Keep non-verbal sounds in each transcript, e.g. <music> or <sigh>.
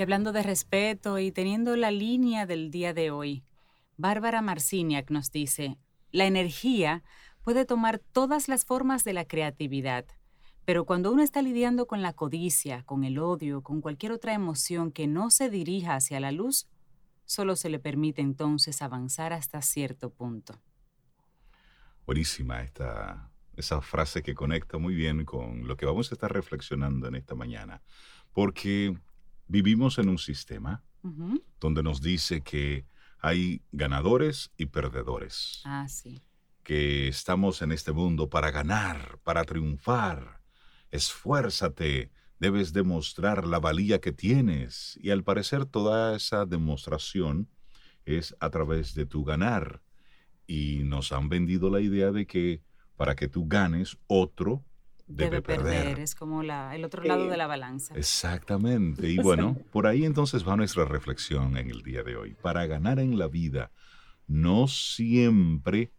Y hablando de respeto y teniendo la línea del día de hoy, Bárbara Marciniak nos dice, la energía puede tomar todas las formas de la creatividad, pero cuando uno está lidiando con la codicia, con el odio, con cualquier otra emoción que no se dirija hacia la luz, solo se le permite entonces avanzar hasta cierto punto. Buenísima esta, esa frase que conecta muy bien con lo que vamos a estar reflexionando en esta mañana, porque vivimos en un sistema donde nos dice que hay ganadores y perdedores. Ah, sí. Que estamos en este mundo para ganar, para triunfar. Esfuérzate, debes demostrar la valía que tienes. Y al parecer toda esa demostración es a través de tu ganar. Y nos han vendido la idea de que para que tú ganes, otro debe, perder. Es como el otro lado de la balanza. Exactamente. Y <laughs> bueno, por ahí entonces va nuestra reflexión en el día de hoy. Para ganar en la vida, no siempre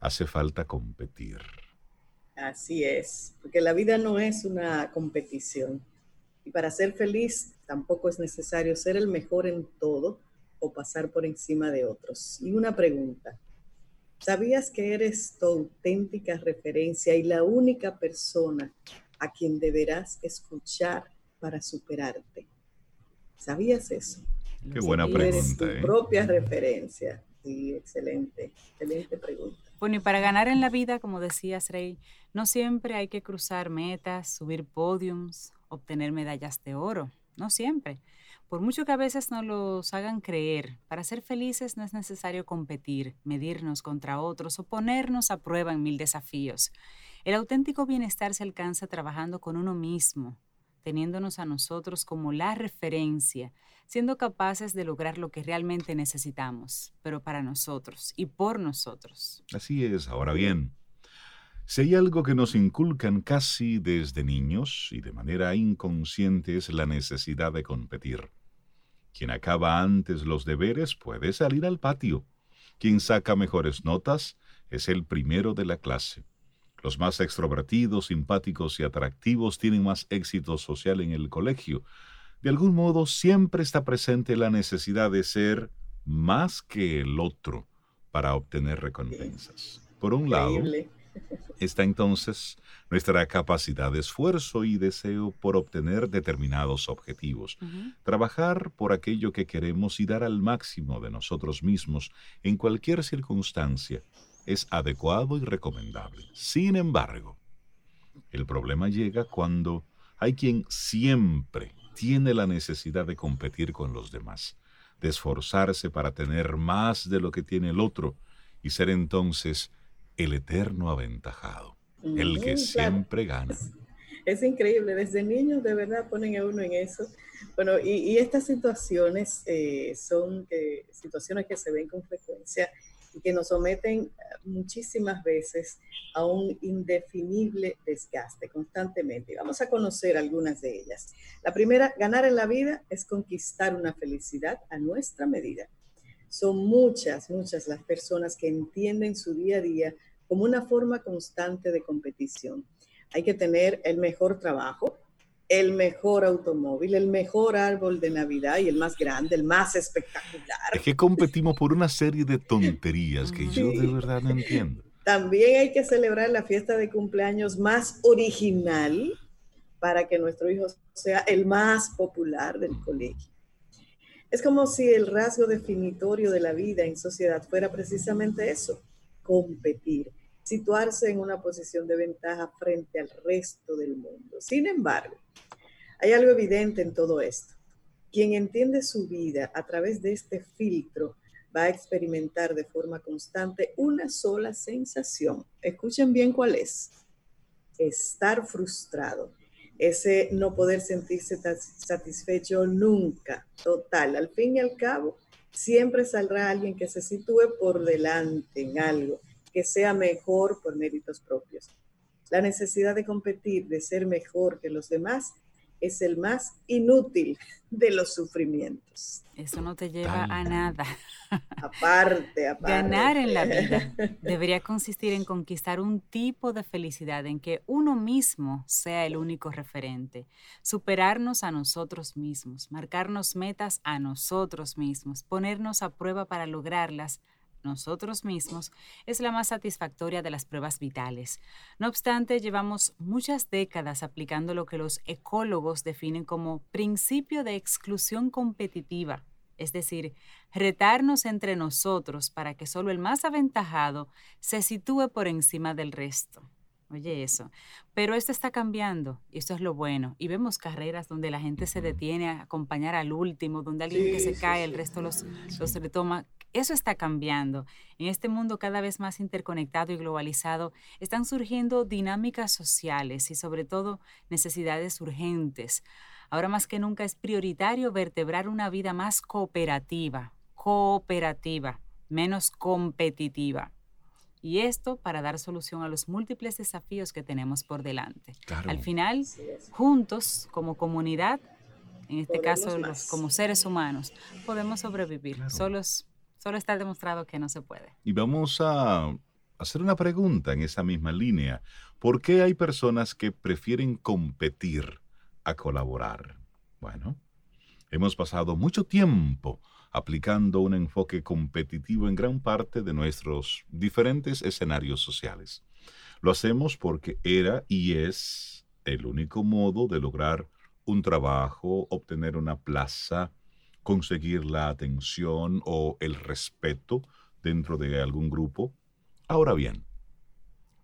hace falta competir. Así es, porque la vida no es una competición. Y para ser feliz tampoco es necesario ser el mejor en todo o pasar por encima de otros. Y una pregunta, ¿Sabías que eres tu auténtica referencia y la única persona a quien deberás escuchar para superarte? ¿Sabías eso? Qué buena pregunta. Eres tu ¿eh? propia referencia. Sí, excelente, excelente pregunta. Bueno, y para ganar en la vida, como decías, Rey, no siempre hay que cruzar metas, subir podiums, obtener medallas de oro. No siempre. Por mucho que a veces nos los hagan creer, para ser felices no es necesario competir, medirnos contra otros o ponernos a prueba en mil desafíos. El auténtico bienestar se alcanza trabajando con uno mismo, teniéndonos a nosotros como la referencia, siendo capaces de lograr lo que realmente necesitamos, pero para nosotros y por nosotros. Así es, ahora bien, si hay algo que nos inculcan casi desde niños y de manera inconsciente es la necesidad de competir. Quien acaba antes los deberes puede salir al patio. Quien saca mejores notas es el primero de la clase. Los más extrovertidos, simpáticos y atractivos tienen más éxito social en el colegio. De algún modo siempre está presente la necesidad de ser más que el otro para obtener recompensas. Por un lado, está entonces nuestra capacidad de esfuerzo y deseo por obtener determinados objetivos. Trabajar por aquello que queremos y dar al máximo de nosotros mismos en cualquier circunstancia es adecuado y recomendable. Sin embargo, el problema llega cuando hay quien siempre tiene la necesidad de competir con los demás, de esforzarse para tener más de lo que tiene el otro y ser entonces el eterno aventajado, el que siempre gana. <laughs> Es increíble, desde niños de verdad ponen a uno en eso. Bueno, y, estas situaciones eh, son situaciones que se ven con frecuencia y que nos someten muchísimas veces a un indefinible desgaste constantemente. Vamos a conocer algunas de ellas. La primera, ganar en la vida es conquistar una felicidad a nuestra medida. Son muchas, muchas las personas que entienden su día a día como una forma constante de competición. Hay que tener el mejor trabajo, el mejor automóvil, el mejor árbol de Navidad y el más grande, el más espectacular. Es que competimos por una serie de tonterías que yo de verdad no entiendo. También hay que celebrar la fiesta de cumpleaños más original para que nuestro hijo sea el más popular del colegio. Es como si el rasgo definitorio de la vida en sociedad fuera precisamente eso, competir situarse en una posición de ventaja frente al resto del mundo. Sin embargo, hay algo evidente en todo esto. Quien entiende su vida a través de este filtro va a experimentar de forma constante una sola sensación. Escuchen bien cuál es. Estar frustrado. ese no poder sentirse satisfecho nunca, total. Al fin y al cabo, siempre saldrá alguien que se sitúe por delante en algo, que sea mejor por méritos propios. La necesidad de competir, de ser mejor que los demás, es el más inútil de los sufrimientos. Eso no te lleva a nada. Aparte, aparte. Ganar en la vida <laughs> debería consistir en conquistar un tipo de felicidad en que uno mismo sea el único referente, superarnos a nosotros mismos, marcarnos metas a nosotros mismos, ponernos a prueba para lograrlas nosotros mismos es la más satisfactoria de las pruebas vitales. No obstante, llevamos muchas décadas aplicando lo que los ecólogos definen como principio de exclusión competitiva, es decir, retarnos entre nosotros para que solo el más aventajado se sitúe por encima del resto. Oye eso. Pero esto está cambiando y esto es lo bueno. Y vemos carreras donde la gente se detiene a acompañar al último, donde alguien que se cae, el resto los, los retoma. Eso está cambiando. En este mundo cada vez más interconectado y globalizado están surgiendo dinámicas sociales y sobre todo necesidades urgentes. Ahora más que nunca es prioritario vertebrar una vida más cooperativa, cooperativa, menos competitiva. Y esto para dar solución a los múltiples desafíos que tenemos por delante. Al final, juntos, como comunidad, en este caso como seres humanos, podemos sobrevivir. Solos Solo está demostrado que no se puede. Y vamos a hacer una pregunta en esa misma línea. ¿Por qué hay personas que prefieren competir a colaborar? Bueno, hemos pasado mucho tiempo aplicando un enfoque competitivo en gran parte de nuestros diferentes escenarios sociales. Lo hacemos porque era y es el único modo de lograr un trabajo, obtener una plaza, conseguir la atención o el respeto dentro de algún grupo. Ahora bien,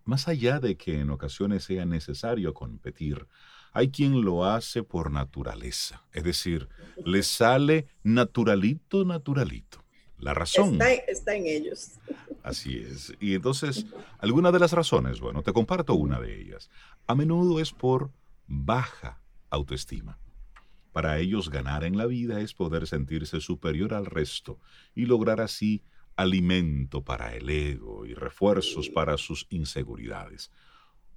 más allá de que en ocasiones sea necesario competir, hay quien lo hace por naturaleza, es decir, le sale naturalito, naturalito. La razón. Está, en ellos. Así es. Y entonces, alguna de las razones, bueno, te comparto una de ellas. A menudo es por baja autoestima. Para ellos ganar en la vida es poder sentirse superior al resto y lograr así alimento para el ego y refuerzos para sus inseguridades.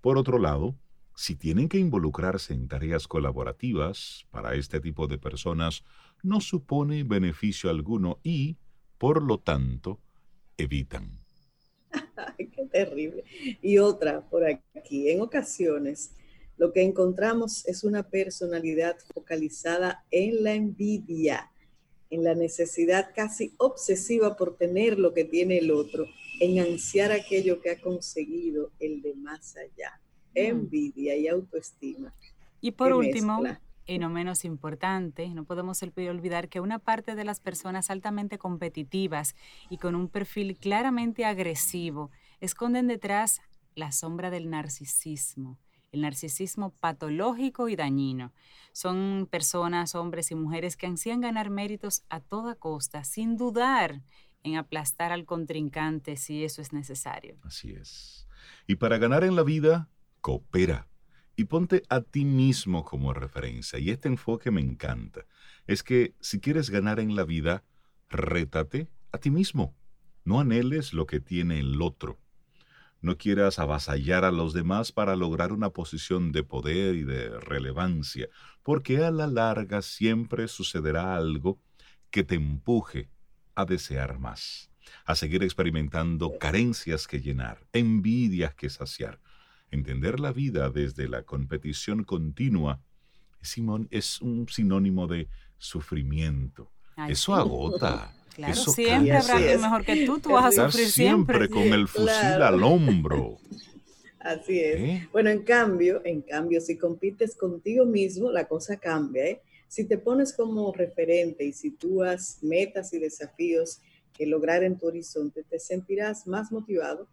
Por otro lado, si tienen que involucrarse en tareas colaborativas, para este tipo de personas no supone beneficio alguno y, por lo tanto, evitan. <laughs> Qué terrible. Y otra por aquí, en ocasiones lo que encontramos es una personalidad focalizada en la envidia, en la necesidad casi obsesiva por tener lo que tiene el otro, en ansiar aquello que ha conseguido el de más allá. Mm. Envidia y autoestima. Y por último, y no menos importante, no podemos olvidar que una parte de las personas altamente competitivas y con un perfil claramente agresivo esconden detrás la sombra del narcisismo el narcisismo patológico y dañino. Son personas, hombres y mujeres que ansían ganar méritos a toda costa, sin dudar en aplastar al contrincante si eso es necesario. Así es. Y para ganar en la vida, coopera y ponte a ti mismo como referencia. Y este enfoque me encanta. Es que si quieres ganar en la vida, rétate a ti mismo. No anheles lo que tiene el otro. No quieras avasallar a los demás para lograr una posición de poder y de relevancia, porque a la larga siempre sucederá algo que te empuje a desear más, a seguir experimentando carencias que llenar, envidias que saciar. Entender la vida desde la competición continua es un sinónimo de sufrimiento. Eso agota. Claro, siempre habrá alguien mejor que tú, tú vas a sufrir siempre. con el fusil al hombro. Así es. ¿Eh? Bueno, en cambio, en cambio, si compites contigo mismo, la cosa cambia. ¿eh? Si te pones como referente y si tú has metas y desafíos que lograr en tu horizonte, te sentirás más motivado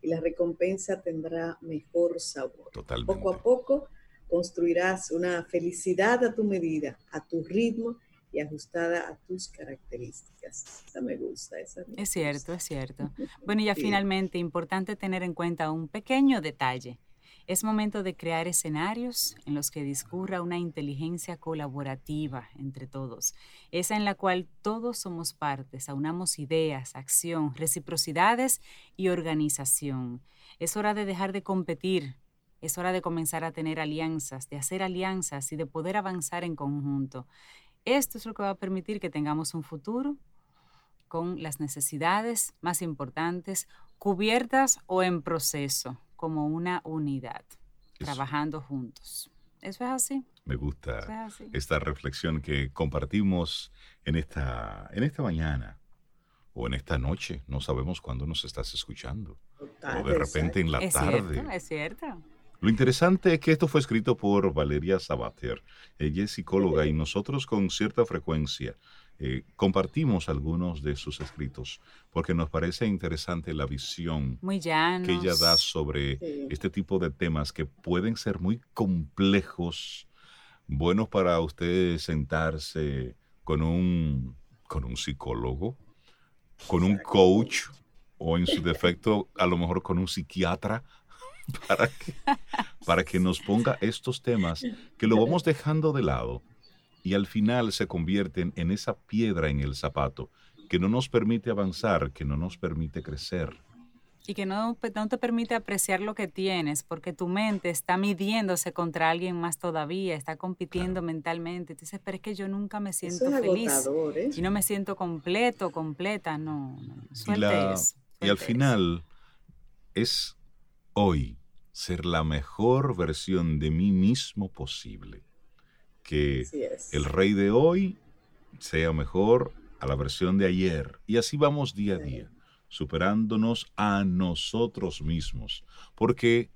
y la recompensa tendrá mejor sabor. Totalmente. Poco a poco construirás una felicidad a tu medida, a tu ritmo y ajustada a tus características. Esa me gusta. Esa es cierto, es cierto. <laughs> Bueno, y ya finalmente, importante tener en cuenta un pequeño detalle. Es momento de crear escenarios en los que discurra una inteligencia colaborativa entre todos, esa en la cual todos somos partes, aunamos ideas, acción, reciprocidades y organización. Es hora de dejar de competir, es hora de comenzar a tener alianzas, de hacer alianzas y de poder avanzar en conjunto. Esto es lo que va a permitir que tengamos un futuro con las necesidades más importantes cubiertas o en proceso, como una unidad, trabajando juntos. Eso es así. Me gusta esta reflexión que compartimos en esta, en esta mañana o en esta noche. No sabemos cuándo nos estás escuchando. o de repente en la tarde. Cierto, es cierto. Lo interesante es que esto fue escrito por Valeria Sabater. Ella es psicóloga y nosotros con cierta frecuencia eh, compartimos algunos de sus escritos porque nos parece interesante la visión que ella da sobre este tipo de temas que pueden ser muy complejos, buenos para usted sentarse con un, con un psicólogo, con un coach o en su defecto a lo mejor con un psiquiatra <laughs> para que, para que nos ponga estos temas que lo vamos dejando de lado y al final se convierten en esa piedra en el zapato que no nos permite avanzar, que no nos permite crecer. Y que no, no, te permite apreciar lo que tienes, porque tu mente está midiéndose contra alguien más todavía, está compitiendo mentalmente. Entonces, pero es que yo nunca me siento feliz. ¿eh? Y no me siento completo, completa, no. y, y al final es hoy ser la mejor versión de mí mismo posible. Que el rey de hoy sea mejor a la versión de ayer. Y así vamos día a día, superándonos a nosotros mismos, porque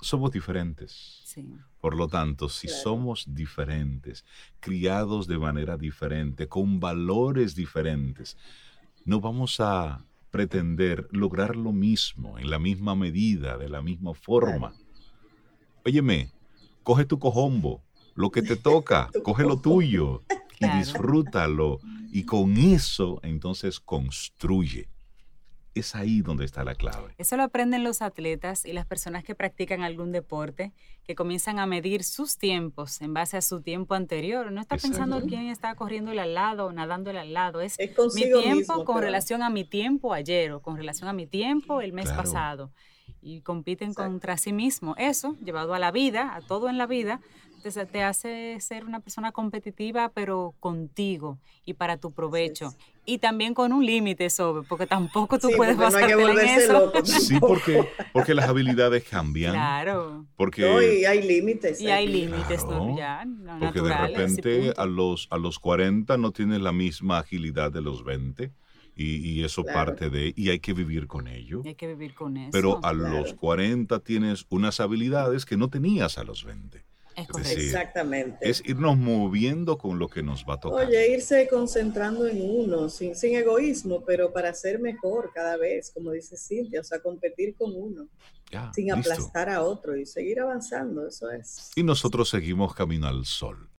somos diferentes. Por lo tanto, si somos diferentes, criados de manera diferente, con valores diferentes, no vamos a pretender lograr lo mismo, en la misma medida, de la misma forma. Óyeme, coge tu cojombo, lo que te <laughs> toca, coge lo tuyo y disfrútalo. Y con eso entonces construye es ahí donde está la clave. Eso lo aprenden los atletas y las personas que practican algún deporte, que comienzan a medir sus tiempos en base a su tiempo anterior. No está pensando quién está corriendo al lado o nadando al lado. Es, mi tiempo con relación a mi tiempo ayer o con relación a mi tiempo el mes pasado. Y compiten contra sí mismo. Eso, llevado a la vida, a todo en la vida, te, hace ser una persona competitiva, pero contigo y para tu provecho. Y también con un límite sobre, porque tampoco tú puedes pasarte en eso. <laughs> sí, porque, porque las habilidades cambian. Claro. Porque, y hay límites. Y hay límites, Porque de repente a los, a los 40 no tienes la misma agilidad de los 20. Y, eso parte de, y hay que vivir con ello. hay que vivir con eso. Pero a los 40 tienes unas habilidades que no tenías a los 20. Es Exactamente. Es irnos moviendo con lo que nos va a tocar. Oye, irse concentrando en uno, sin, sin egoísmo, pero para ser mejor cada vez, como dice Cintia, o sea, competir con uno, sin aplastar a otro y seguir avanzando, eso es. Y nosotros seguimos camino al sol.